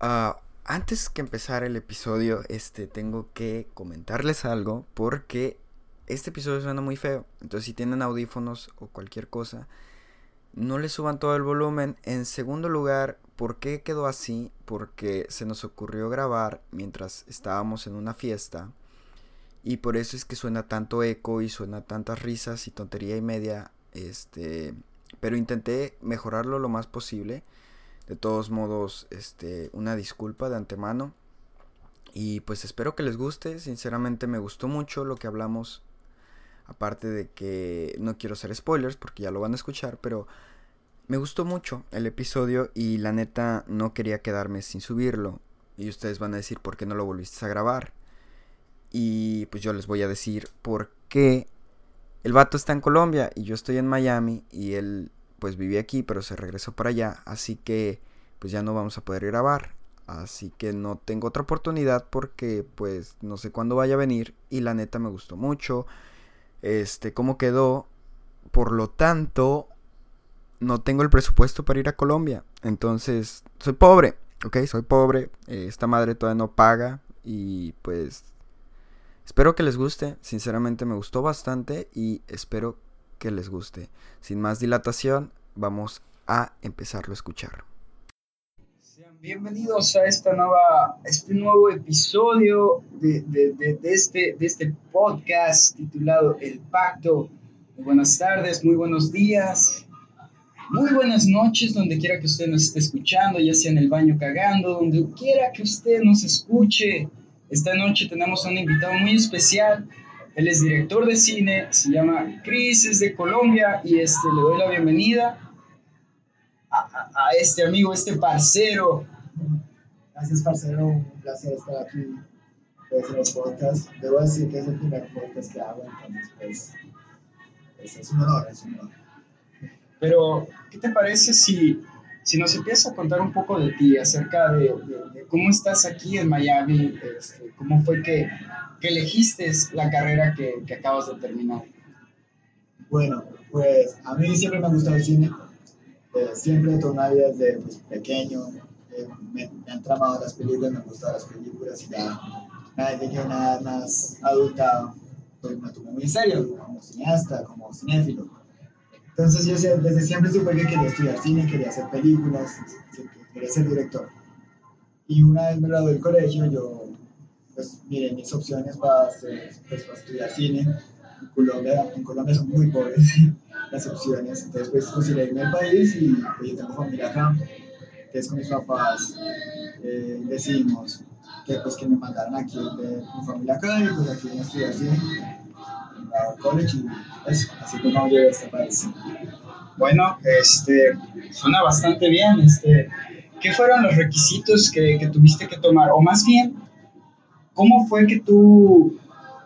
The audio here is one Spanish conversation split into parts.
Ah, antes que empezar el episodio, este, tengo que comentarles algo porque este episodio suena muy feo. Entonces, si tienen audífonos o cualquier cosa, no le suban todo el volumen. En segundo lugar, ¿por qué quedó así? Porque se nos ocurrió grabar mientras estábamos en una fiesta. Y por eso es que suena tanto eco y suena tantas risas y tontería y media. Este, pero intenté mejorarlo lo más posible. De todos modos, este, una disculpa de antemano. Y pues espero que les guste. Sinceramente me gustó mucho lo que hablamos. Aparte de que no quiero hacer spoilers porque ya lo van a escuchar, pero me gustó mucho el episodio y la neta no quería quedarme sin subirlo. Y ustedes van a decir por qué no lo volviste a grabar. Y pues yo les voy a decir por qué el vato está en Colombia y yo estoy en Miami y él pues viví aquí, pero se regresó para allá, así que pues ya no vamos a poder grabar. Así que no tengo otra oportunidad porque pues no sé cuándo vaya a venir y la neta me gustó mucho. Este, cómo quedó. Por lo tanto, no tengo el presupuesto para ir a Colombia. Entonces, soy pobre, ¿ok? Soy pobre. Eh, esta madre todavía no paga y pues espero que les guste. Sinceramente me gustó bastante y espero que les guste. Sin más dilatación, vamos a empezarlo a escuchar. Sean bienvenidos a esta nueva, este nuevo episodio de, este, de este podcast titulado El Pacto. Muy buenas tardes, muy buenos días, muy buenas noches, donde quiera que usted nos esté escuchando, ya sea en el baño cagando, donde quiera que usted nos escuche. Esta noche tenemos a un invitado muy especial él es director de cine, se llama Cris, es de Colombia y este, le doy la bienvenida a, a, a, este amigo, este parcero. Gracias, parcero, un placer estar aquí pues, en los podcasts. Debo decir que es el primer podcast que hago, entonces pues, pues es un honor, es un honor. Pero, ¿qué te parece si, si nos empiezas a contar un poco de ti, acerca de, de, de cómo estás aquí en Miami, este, cómo fue que que elegiste la carrera que, que, acabas de terminar? Bueno, pues a mí siempre me ha gustado el cine. Eh, siempre vida desde pues, pequeño. Eh, me, me, han tramado las películas, me han gustado las películas y ya desde que una más adulta pues, me tomé muy en serio, como cineasta, como cinéfilo. Entonces yo desde siempre supe que quería estudiar cine, quería hacer películas, quería ser director. Y una vez me gradué del colegio, yo pues miren, mis opciones para, pues, para estudiar cine en Colombia, en Colombia son muy pobres las opciones, entonces pues consideré irme al país y pues yo tengo familia acá, que es con mis papás, eh, decidimos que pues que me mandaran aquí de mi familia acá y pues aquí vine a estudiar cine la college y eso, así como llegué a este país. Bueno, este, suena bastante bien, este, ¿qué fueron los requisitos que, que tuviste que tomar? O más bien, ¿cómo fue que tú,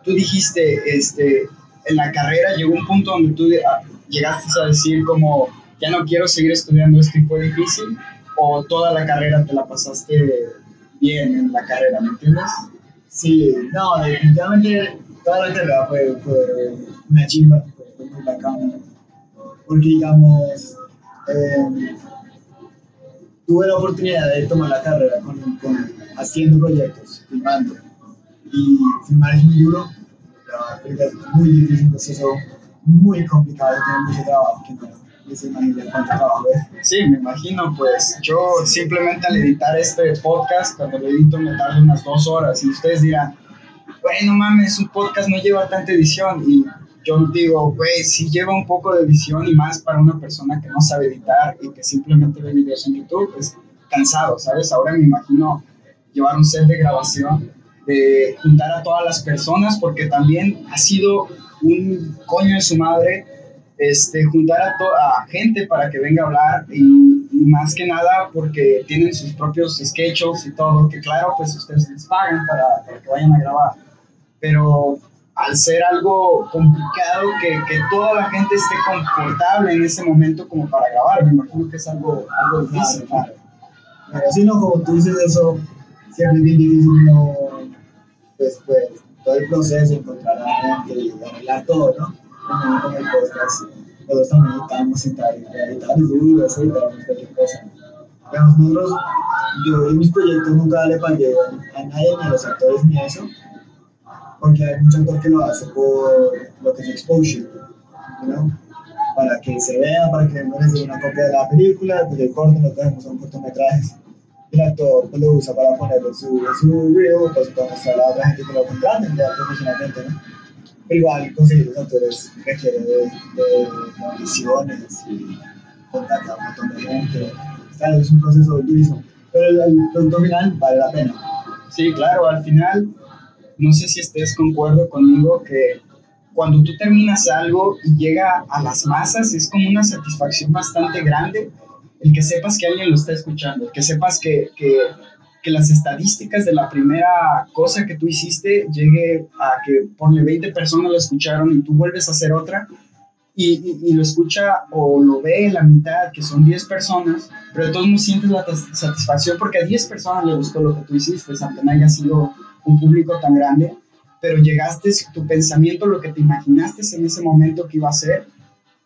tú dijiste, este, en la carrera llegó un punto donde tú ah, llegaste a decir como, ya no quiero seguir estudiando esto y fue difícil? ¿O toda la carrera te la pasaste bien en la carrera, me entiendes? Sí, no, definitivamente toda la carrera fue, fue una chimba, fue muy bacana. Porque, digamos, eh, tuve la oportunidad de tomar la carrera con, con haciendo proyectos, filmando y filmar es muy duro, es muy difícil, un proceso muy complicado, tiene mucho trabajo que no se imagina cuánto trabajo es. Sí, me imagino, pues yo simplemente al editar este podcast, cuando lo edito me tardo unas dos horas y ustedes dirán, bueno mames, un podcast no lleva tanta edición y yo digo, güey, sí lleva un poco de edición y más para una persona que no sabe editar y que simplemente ve videos en YouTube, es cansado, ¿sabes? Ahora me imagino llevar un set de grabación de juntar a todas las personas, porque también ha sido un coño de su madre este, juntar a, a gente para que venga a hablar y, y, más que nada porque tienen sus propios sketches y todo, que claro, pues ustedes les pagan para, para que vayan a grabar, pero al ser algo complicado, que, que, toda la gente esté confortable en ese momento como para grabar, me imagino que es algo, algo difícil. Claro, claro. Pero si no, como tú dices eso, siempre es bien difícil no pues, pues, todo el proceso, encontrar a gente y arreglar todo, ¿no? Como con el podcast, nosotros también necesitamos editar, editar es duro, eso editar cualquier cosa. Digamos, nosotros yo en mis proyectos nunca le pagué a nadie, ni a los actores, ni a eso, porque hay mucho actor que lo hace por lo que es exposure, ¿no? para que se vea, para que no les dé una copia de la película, pues el corto, lo cogemos un cortometrajes. El actor lo usa para ponerlo en su, su reel, pues para mostrar a otra gente que lo contraten ya profesionalmente, ¿no? Pero igual conseguir los actores requiere de, de condiciones y contactar a un montón de gente. Claro, es un proceso durísimo, pero el, el producto final vale la pena. Sí, claro, al final, no sé si estés concuerdo conmigo que cuando tú terminas algo y llega a las masas, es como una satisfacción bastante grande el que sepas que alguien lo está escuchando, el que sepas que, que, que las estadísticas de la primera cosa que tú hiciste llegue a que por 20 personas lo escucharon y tú vuelves a hacer otra y, y, y, lo escucha o lo ve la mitad, que son 10 personas, pero de todos sientes la satisfacción porque a 10 personas le gustó lo que tú hiciste, aunque no haya sido un público tan grande pero llegaste, tu pensamiento, lo que te imaginaste en ese momento que iba a ser,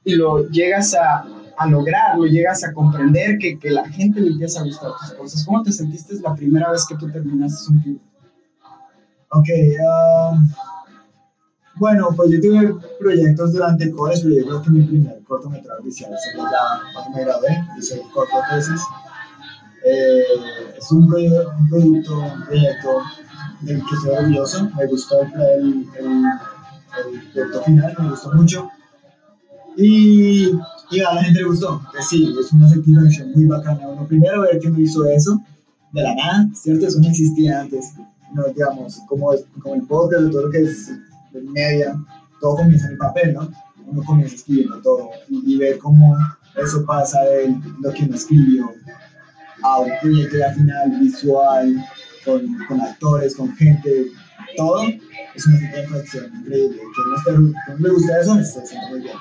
y lo llegas a, a lograr, lo llegas a comprender, que, que, la gente le empieza a gustar tus cosas. ¿Cómo te sentiste la primera vez que tú terminaste un film? Ok, um, bueno, pues yo tuve proyectos durante el college, pero yo creo que mi primer cortometraje oficial sería ya cuando me gradué, hice corto tesis. Eh, es un, proyecto, un producto, un proyecto del que estoy orgulloso. Me gustó el, el, el, el final, me gustó mucho. Y, y, a la gente le gustó. Que sí, es una satisfacción muy bacana. Uno primero ver que no hizo eso de la nada, ¿cierto? Eso no existía antes. No, digamos, como, como el podcast, todo lo que es de media, todo comienza en el papel, ¿no? Uno comienza escribiendo todo y, y ver cómo eso pasa de lo que uno escribió a un proyecto ya final visual, con, con, actores, con gente, todo, es una satisfacción increíble. Que no, le guste eso, se siente muy bien.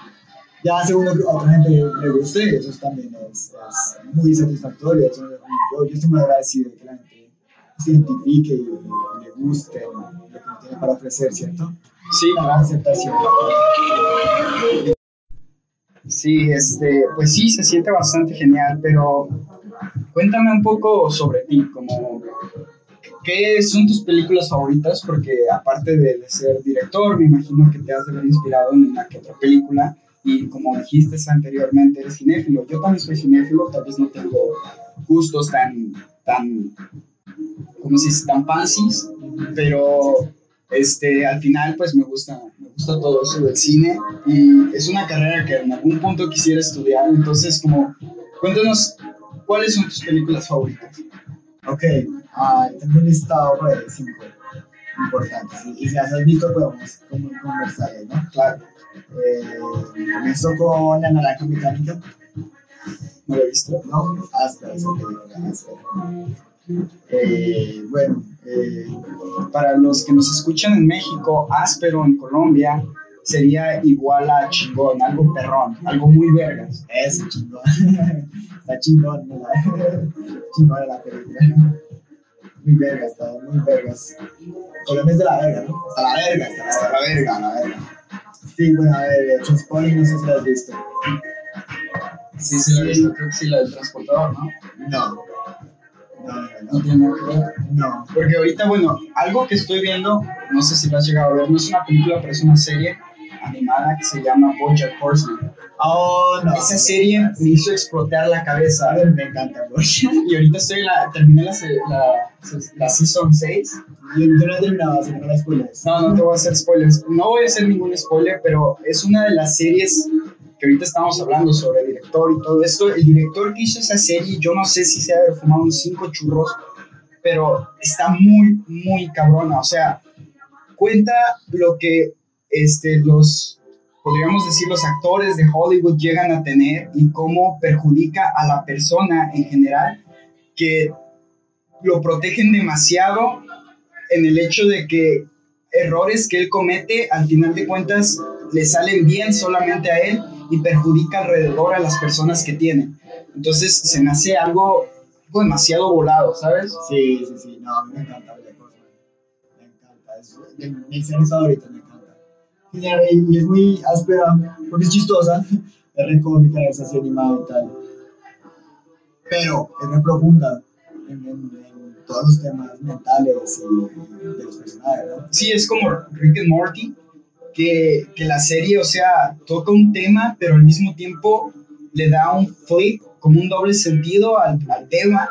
Ya según a otra gente le guste, eso también es, es muy satisfactorio. Eso, yo, yo estoy muy agradecido de que la gente se identifique y, y le guste lo que tiene para ofrecer, ¿cierto? Sí. La aceptación. Sí, este, pues sí, se siente bastante genial, pero cuéntame un poco sobre ti, como ¿qué son tus películas favoritas? Porque aparte de, de, ser director, me imagino que te has de haber inspirado en una que otra película y como dijiste anteriormente, eres cinéfilo. Yo también soy cinéfilo, tal vez no tengo gustos tan, tan, ¿cómo se dice? Tan fancies, pero este, al final pues me gusta, me gusta todo eso del cine y es una carrera que en algún punto quisiera estudiar, entonces como, cuéntanos, ¿cuáles son tus películas favoritas? Ok, uh, tengo un listado de cinco importantes y, y si has visto podemos conversar, ¿no? Claro. Eh, con La Naranja Mecánica. ¿No lo he visto? No, hasta hasta. Eh, bueno, eh, para los que nos escuchan en México, áspero en Colombia sería igual a chingón, algo perrón, algo muy vergas. Eso, chingón. Está chingón, ¿no? chingón la película. Muy vergas, está muy vergas. Colombia es de la verga, ¿no? Hasta la verga, hasta la verga, la verga. Sí, bueno, a ver, no sé si la has visto. Sí, sí, la he visto, creo que sí, la del transportador, ¿no? No. No, no, No. No. Porque ahorita, bueno, algo que estoy viendo, no sé si lo has llegado a ver, no es una película, pero es una serie animada que se llama Bojack Horseman. Oh, no. Esa serie me hizo explotar la cabeza. Me encanta. Y ahorita estoy la, terminé la, la, la season 6. Yo, yo no he terminado, así que no la spoilers. No, no te voy a hacer spoilers. No voy a hacer ningún spoiler, pero es una de las series que ahorita estamos hablando sobre director y todo esto. El director que hizo esa serie, yo no sé si se ha fumado unos cinco churros, pero está muy, muy cabrona. O sea, cuenta lo que este, los, podríamos decir, los actores de Hollywood llegan a tener y cómo perjudica a la persona en general, que lo protegen demasiado en el hecho de que errores que él comete, al final de cuentas, le salen bien solamente a él y perjudica alrededor a las personas que tiene. Entonces se me hace algo demasiado volado, ¿sabes? Sí, sí, sí. No, me encanta Bojack Horseman. Me encanta. Es de me encanta. Y es muy áspera, porque es chistosa. Es re cómica, es así animada y tal. Pero es muy profunda. en, en- en todos los temas mentales y de los personajes, ¿no? Sí, es como Rick and Morty, que, que la serie, o sea, toca un tema, pero al mismo tiempo le da un flip, como un doble sentido al, al tema,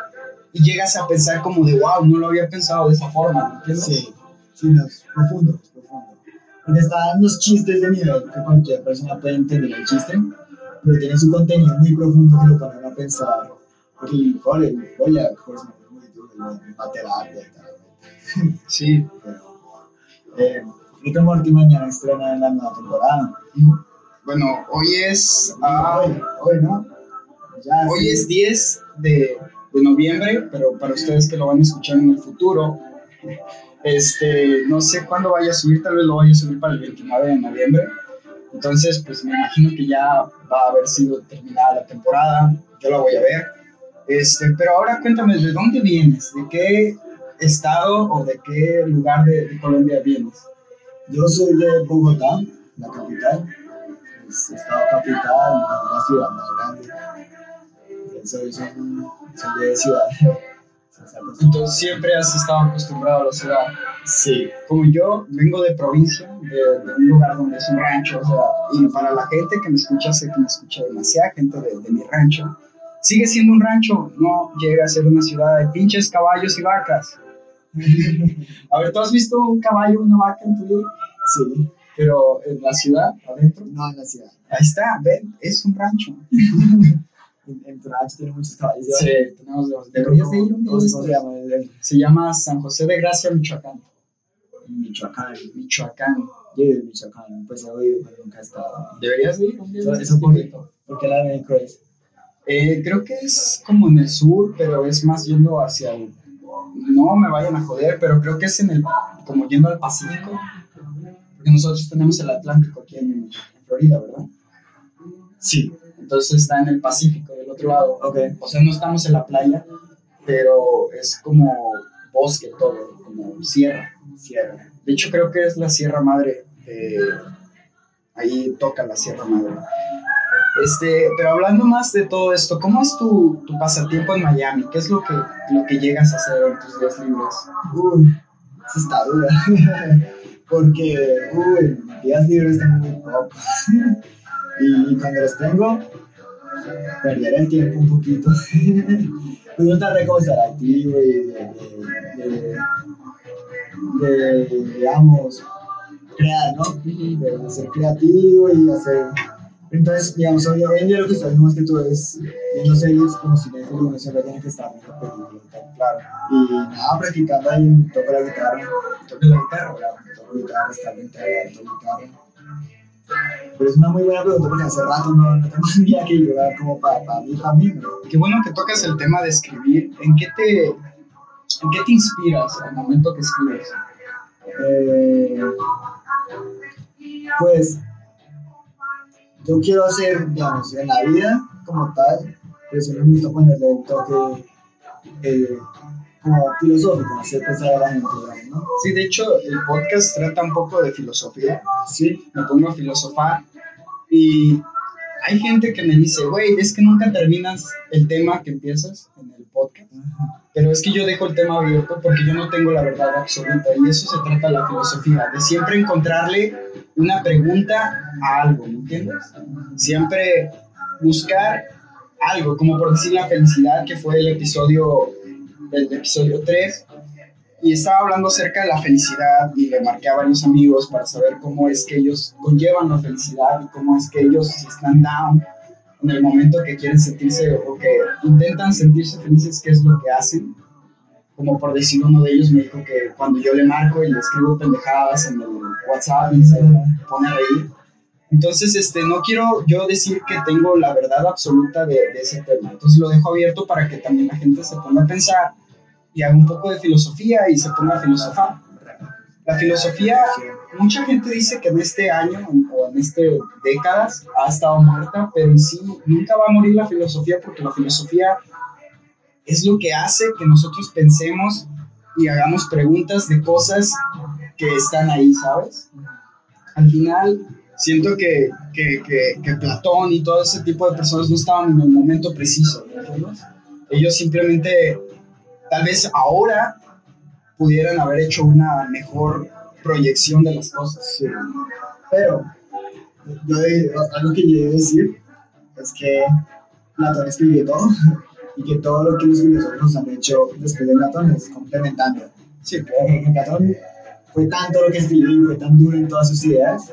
y llegas a pensar como de, wow, no lo había pensado de esa forma, ¿me entiendes? Sí, sí, no, es profundo, Porque están los chistes de nivel que cualquier persona puede entender el chiste, pero tiene su contenido muy profundo que lo ponen a pensar. Porque el joder, el Boya Horseman es muy duro, una terapia y tal. Sí. Pero, eh, Morty mañana estrena en la nueva temporada. Bueno, hoy es, ah, hoy, hoy, ¿no? Ya, hoy sí. es 10 de, de noviembre, pero para ustedes que lo van a escuchar en el futuro, este, no sé cuándo vaya a subir, tal vez lo vaya a subir para el 29 de noviembre. Entonces, pues me imagino que ya va a haber sido terminada la temporada, yo la voy a ver. Este, pero ahora cuéntame, ¿de dónde vienes? ¿De qué estado o de qué lugar de, Colombia vienes? Yo soy de Bogotá, la capital. Es estado capital, la ciudad más grande. Soy, soy, soy de ciudad. Entonces siempre has estado acostumbrado a la ciudad. Sí, Como yo vengo de provincia, de, de un lugar donde es un rancho, o sea, y para la gente que me escucha, sé que me escucha demasiada gente de, de mi rancho, sigue siendo un rancho, no llega a ser una ciudad de pinches caballos y vacas. A ver, ¿tú has visto un caballo o una vaca en tu vida? sí. Pero en la ciudad, adentro. No, en la ciudad. Ahí está, ven, es un rancho. En, en tiene muchos caballos. Sí, tenemos dos. Deberías de ir un día ¿Cómo de se llama? Se San José de Gracia, Michoacán. Michoacán. Michoacán. Yo vivo en Michoacán, pues he oído, pero nunca he estado. Deberías de ir un día Eso, por, porque la de es. Eh, creo que es como en el sur, pero es más yendo hacia el... No me vayan a joder, pero creo que es en el... como yendo al Pacífico. Porque nosotros tenemos el Atlántico aquí en, en Florida, ¿verdad? Sí. Entonces está en el Pacífico del otro lado. Ok. O sea, no estamos en la playa, pero es como bosque todo, como sierra. Sierra. De hecho, creo que es la Sierra Madre. de- ahí toca la Sierra Madre. Este, pero hablando más de todo esto, ¿cómo es tu, tu pasatiempo en Miami? ¿Qué es lo que, lo que llegas a hacer en tus días libres? Uy, esa está dura. Porque, uy, días libres tengo muy pocos. y cuando los tengo, perder el tiempo un poquito. pues no tratar de como estar activo y de, de, de, de, digamos, crear, ¿no? De ser creativo y hacer. Entonces, digamos, hoy en día lo que estoy haciendo más que todo es viendo series como si de uno siempre tiene que estar viendo películas. Claro, Y nada, practicando ahí, toco la guitarra, toca la guitarra, toco guitarra, estar en toco guitarra. Pero es una muy buena pregunta porque hace rato no, no tengo ni idea que jugar como para, para mí. ¿no? Qué bueno que tocas el tema de escribir. ¿En qué te, en qué te inspiras al momento que escribes? Eh, pues yo quiero hacer, digamos, en la vida como tal, pero eso me gusta ponerle un toque eh, como filosófico, hacer pensar a la gente, ¿no? Sí, de hecho, el podcast trata un poco de filosofía. Sí, me pongo a filosofar y hay gente que me dice, güey, es que nunca terminas el tema que empiezas en el podcast, pero es que yo dejo el tema abierto porque yo no tengo la verdad absoluta y eso se trata la filosofía, de siempre encontrarle una pregunta a algo, ¿me entiendes? Siempre buscar algo, como por decir la felicidad, que fue el episodio, el episodio 3, y estaba hablando acerca de la felicidad y le marqué a varios amigos para saber cómo es que ellos conllevan la felicidad y cómo es que ellos están down en el momento que quieren sentirse o que intentan sentirse felices, qué es lo que hacen. Como por decir uno de ellos me dijo que cuando yo le marco y le escribo pendejadas en el WhatsApp y se pone a. Entonces, este, no quiero yo decir que tengo la verdad absoluta de, de ese tema. Entonces lo dejo abierto para que también la gente se ponga a pensar y haga un poco de filosofía y se ponga a filosofar. La filosofía, mucha gente dice que en este año o en este décadas ha estado muerta, pero en sí nunca va a morir la filosofía porque la filosofía es lo que hace que nosotros pensemos y hagamos preguntas de cosas que están ahí, ¿sabes? Al final, siento que, que, que, que Platón y todo ese tipo de personas no estaban en el momento preciso, ¿me entiendes? Ellos simplemente tal vez ahora pudieran haber hecho una mejor proyección de las cosas. Sí. Pero yo algo que yo debo decir es que Platón escribió todo y que todo lo que los filósofos han hecho después de Platón es complementando. Sí, Eh, que Platón fue tanto lo que escribió y fue tan duro en todas sus ideas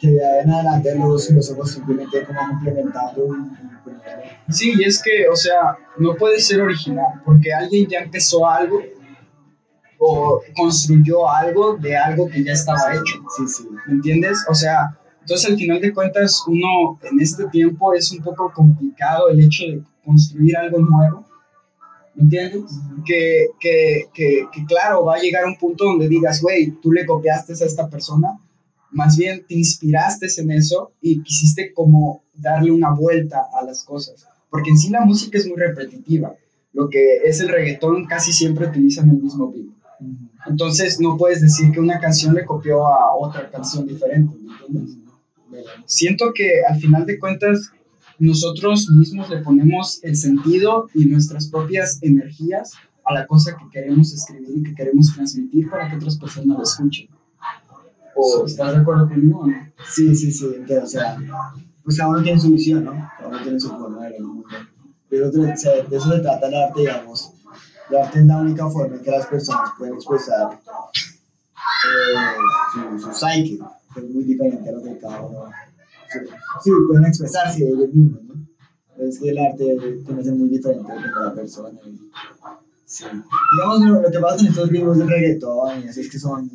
que de ahí en adelante los filósofos simplemente como complementando y Sí, y es que, o sea, no puede ser original, porque alguien ya empezó algo o construyó algo de algo que ya estaba hecho. Sí, sí. ¿Me entiendes? O sea, entonces al final de cuentas, uno en este tiempo es un poco complicado el hecho de construir algo nuevo. ¿Me entiendes? Que, que, que, que claro, va a llegar un punto donde digas, güey, tú le copiaste a esta persona, más bien te inspiraste en eso y quisiste como darle una vuelta a las cosas. Porque en sí la música es muy repetitiva. Lo que es el reggaetón casi siempre utilizan el mismo beat. Entonces no puedes decir que una canción le copió a otra canción diferente. Siento que al final de cuentas nosotros mismos le ponemos el sentido y nuestras propias energías a la cosa que queremos escribir y que queremos transmitir para que otras personas lo escuchen. ¿O estás de acuerdo conmigo no? Sí, sí, sí, entiendo, o sea, pues cada uno tiene su visión, ¿no? Cada uno tiene su forma de ver el mundo. Pero o sea, de eso se trata el arte, digamos. El arte es la única forma en que las personas pueden expresar eh, su, su psyche, que es muy diferente a lo que cada uno... Sí, pueden expresarse ellos mismos, ¿no? Es que el arte tiene que ser muy diferente de cada persona. sí. Digamos, lo, lo que pasa en estos ritmos de reggaetón y así es que son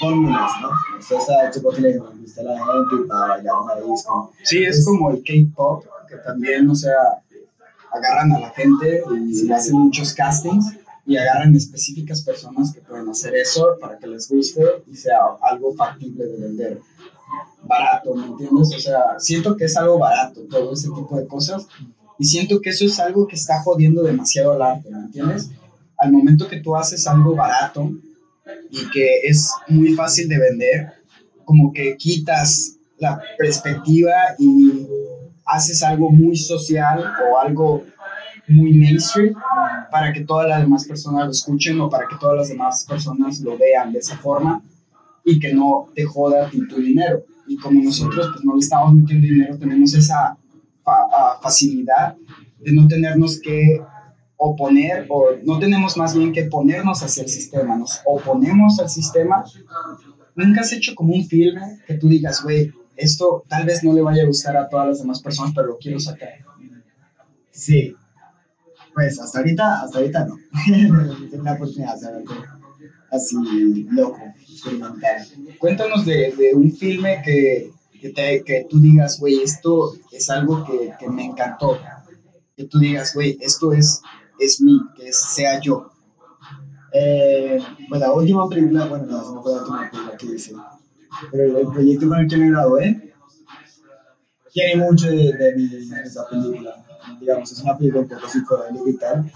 fórmulas, ¿no? Esto está hecho porque le gusta a la gente y para bailar una disco. Sí, es como el K-pop, que también, o sea, agarran a la gente y le hacen muchos castings y agarran específicas personas que pueden hacer eso para que les guste y sea algo factible de vender. Barato, ¿me entiendes? O sea, siento que es algo barato todo ese tipo de cosas y siento que eso es algo que está jodiendo demasiado al arte, ¿me entiendes? Al momento que tú haces algo barato y que es muy fácil de vender, como que quitas la perspectiva y haces algo muy social o algo muy mainstream para que todas las demás personas lo escuchen o para que todas las demás personas lo vean de esa forma y que no te joda tu dinero. Y como nosotros pues no le estamos metiendo dinero, tenemos esa fa- facilidad de no tenernos que oponer o no tenemos más bien que ponernos hacia el sistema, nos oponemos al sistema. Nunca has hecho como un filme que tú digas, güey, esto tal vez no le vaya a gustar a todas las demás personas, pero lo quiero sacar. Sí. Pues hasta ahorita, hasta ahorita no. tengo la oportunidad de hacer algo así loco, experimental. Cuéntanos de, de un filme que, que, te- que tú digas, güey, esto es algo que, que me encantó. Que tú digas, güey, esto es, es mí, que es- sea yo. Eh, pues la última película, bueno, no, no fue la última película que hice, pero el proyecto con el que me gradué tiene mucho de, de, mi, de esa película. Digamos, es una película un poco psicodélica y tal.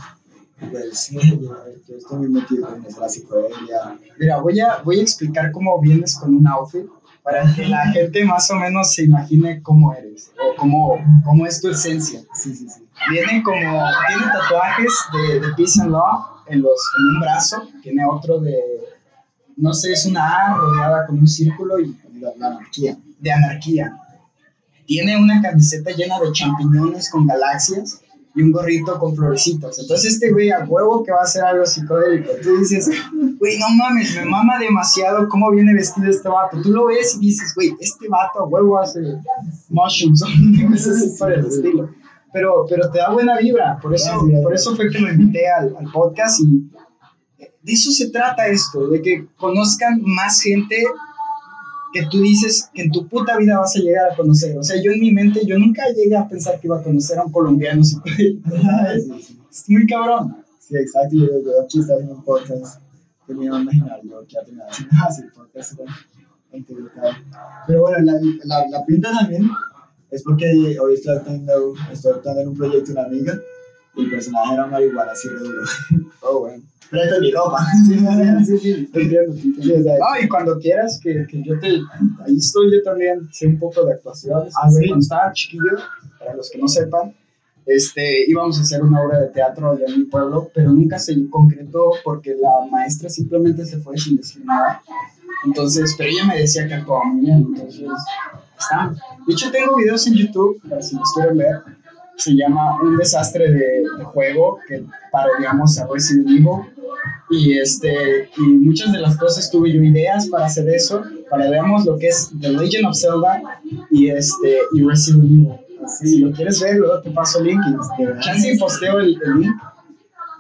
Pues yo, yo estoy muy metido con eso, la psicodelia. Mira, voy a, voy a explicar cómo vienes con un outfit para que la gente más o menos se imagine cómo eres o cómo, cómo es tu esencia. Sí, sí, sí. Viene como, tiene tatuajes de, de Peace and Love en, los, en un brazo, tiene otro de, no sé, es una A rodeada con un círculo y La, la anarquía. de anarquía. Tiene una camiseta llena de champiñones con galaxias y un gorrito con florecitas. Entonces este güey a huevo que va a hacer algo psicodélico. Tú dices, güey, no mames, me mama demasiado cómo viene vestido este vato. Tú lo ves y dices, güey, este vato a huevo hace mushrooms o por el estilo. Pero, pero te da buena vibra, por eso, por eso fue que lo invité al, al podcast y de eso se trata esto, de que conozcan más gente que tú dices que en tu puta vida vas a llegar a conocer. O sea, yo en mi mente, yo nunca llegué a pensar que iba a conocer a un colombiano. Es muy cabrón. Sí, exacto. Yo, yo aquí estaba haciendo un podcast que me iba a imaginar yo que ya tenía hacer podcast con gente y tal. Pero bueno, la, la, la pinta también es porque hoy estoy actuando, estoy actuando en un proyecto de una amiga y el personaje era marihuana así re duro. Oh, bueno. Es mi ropa. Sí, sí, sí, y cuando quieras que, que yo te... Ahí estoy yo también, sé un poco de actuación. Ah, sí. con Star, chiquillo, para los que no sepan. este, íbamos a hacer una obra de teatro allá en mi pueblo, pero nunca se concretó porque la maestra simplemente se fue sin decir nada. Entonces, pero ella me decía que actuaba muy bien, entonces, está. De hecho, tengo videos en YouTube, si los quieren ver, se llama Un desastre de, de juego, que parodiamos a Resident Evil, y, este, y muchas de las cosas tuve yo ideas para hacer eso, para veamos lo que es The Legend of Zelda y, este, y Resident Evil. Si lo quieres ver, luego te paso el link y este, chance posteo el, el link.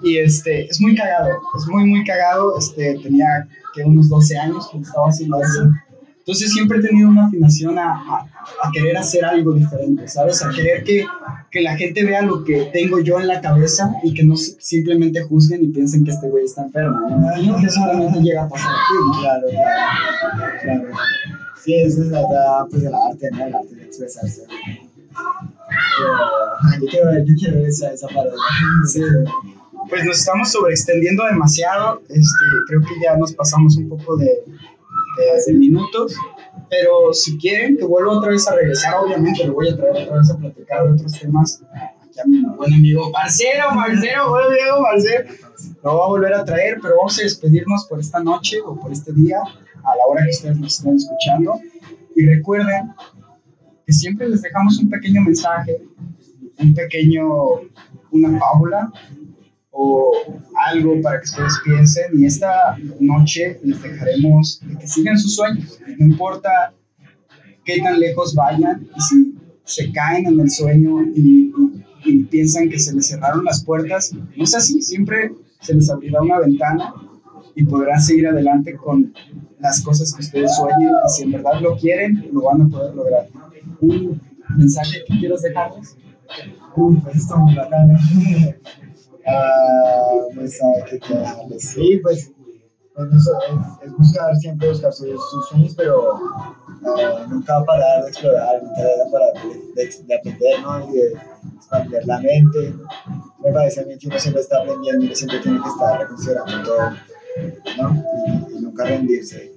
Y este, es muy cagado, es muy, muy cagado. Este, tenía que unos 12 años cuando estaba haciendo eso. Entonces siempre he tenido una afinación a, a, a, querer hacer algo diferente, ¿sabes? A querer que, que, la gente vea lo que tengo yo en la cabeza y que no simplemente juzguen y piensen que este güey está enfermo. ¿no? Que solamente llega a pasar aquí, ¿no? Claro, claro, claro. Sí, eso es la, pues, el arte, ¿no? El arte de expresarse. Pero, yo quiero ver, yo quiero ver esa, esa parodia. Sí. Pues nos estamos sobreextendiendo demasiado. Este, creo que ya nos pasamos un poco de, de, de, minutos. Pero si quieren que vuelva otra vez a regresar, obviamente lo voy a traer otra vez a platicar de otros temas. Aquí a mi buen amigo Marcelo, Marcelo, buen amigo Marcelo. Lo va a volver a traer, pero vamos a despedirnos por esta noche o por este día, a la hora que ustedes nos estén escuchando. Y recuerden que siempre les dejamos un pequeño mensaje, un pequeño, una fábula o algo para que ustedes piensen y esta noche les dejaremos que sigan sus sueños, no importa qué tan lejos vayan y si se caen en el sueño y, y, y piensan que se les cerraron las puertas, no es así, siempre se les abrirá una ventana y podrán seguir adelante con las cosas que ustedes sueñen y si en verdad lo quieren, lo van a poder lograr. Un mensaje que quieras dejarles. Uf, pues esto bacano. Uh, pues, ¿qué te Sí, pues, pues es, es, buscar, siempre buscar sus, sus sueños, pero uh, nunca parar de explorar, nunca parar de, de, de, aprender, ¿no? Y de expandir la mente. Me parece a mí que uno siempre está aprendiendo y siempre tiene que estar reconsiderando todo, ¿no? Y, y nunca rendirse.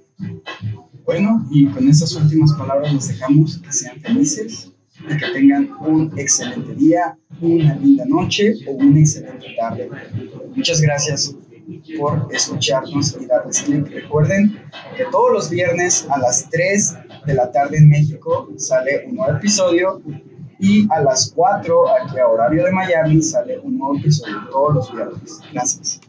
Bueno, y con esas últimas palabras los dejamos, que sean felices y que tengan un excelente día, una linda noche o una excelente tarde. Muchas gracias por escucharnos y darles clic. Recuerden que todos los viernes a las 3 de la tarde en México sale un nuevo episodio y a las 4 aquí a horario de Miami sale un nuevo episodio todos los viernes. Gracias.